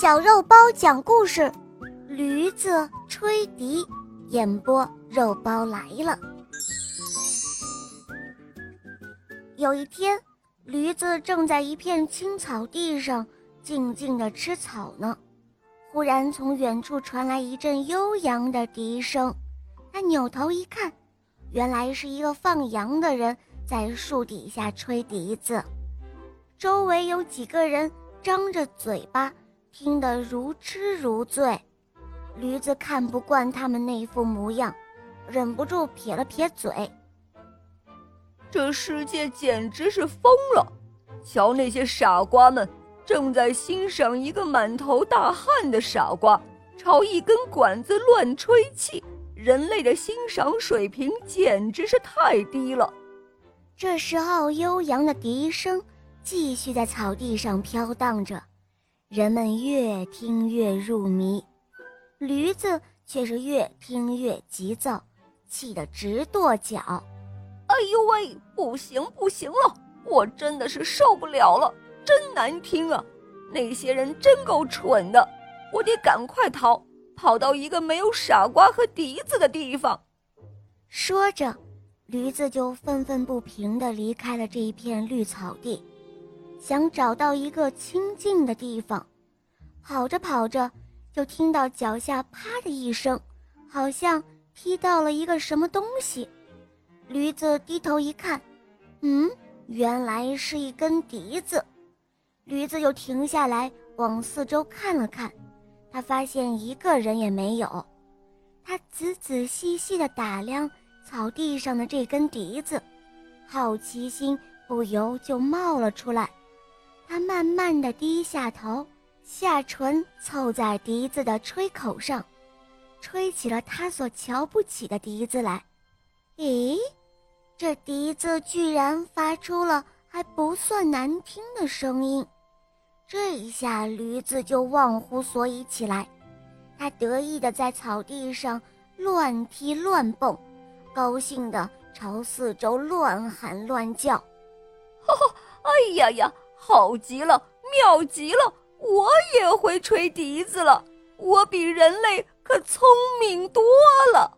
小肉包讲故事，驴子吹笛，演播肉包来了。有一天，驴子正在一片青草地上静静的吃草呢，忽然从远处传来一阵悠扬的笛声。他扭头一看，原来是一个放羊的人在树底下吹笛子，周围有几个人张着嘴巴。听得如痴如醉，驴子看不惯他们那副模样，忍不住撇了撇嘴。这世界简直是疯了！瞧那些傻瓜们，正在欣赏一个满头大汗的傻瓜朝一根管子乱吹气，人类的欣赏水平简直是太低了。这时候，悠扬的笛声继续在草地上飘荡着。人们越听越入迷，驴子却是越听越急躁，气得直跺脚。哎呦喂，不行不行了，我真的是受不了了，真难听啊！那些人真够蠢的，我得赶快逃，跑到一个没有傻瓜和笛子的地方。说着，驴子就愤愤不平地离开了这一片绿草地。想找到一个清静的地方，跑着跑着，就听到脚下啪的一声，好像踢到了一个什么东西。驴子低头一看，嗯，原来是一根笛子。驴子又停下来往四周看了看，他发现一个人也没有。他仔仔细细地打量草地上的这根笛子，好奇心不由就冒了出来。他慢慢的低下头，下唇凑在笛子的吹口上，吹起了他所瞧不起的笛子来。咦，这笛子居然发出了还不算难听的声音。这一下，驴子就忘乎所以起来，他得意的在草地上乱踢乱蹦，高兴的朝四周乱喊乱叫。哈哈，哎呀呀！好极了，妙极了！我也会吹笛子了，我比人类可聪明多了。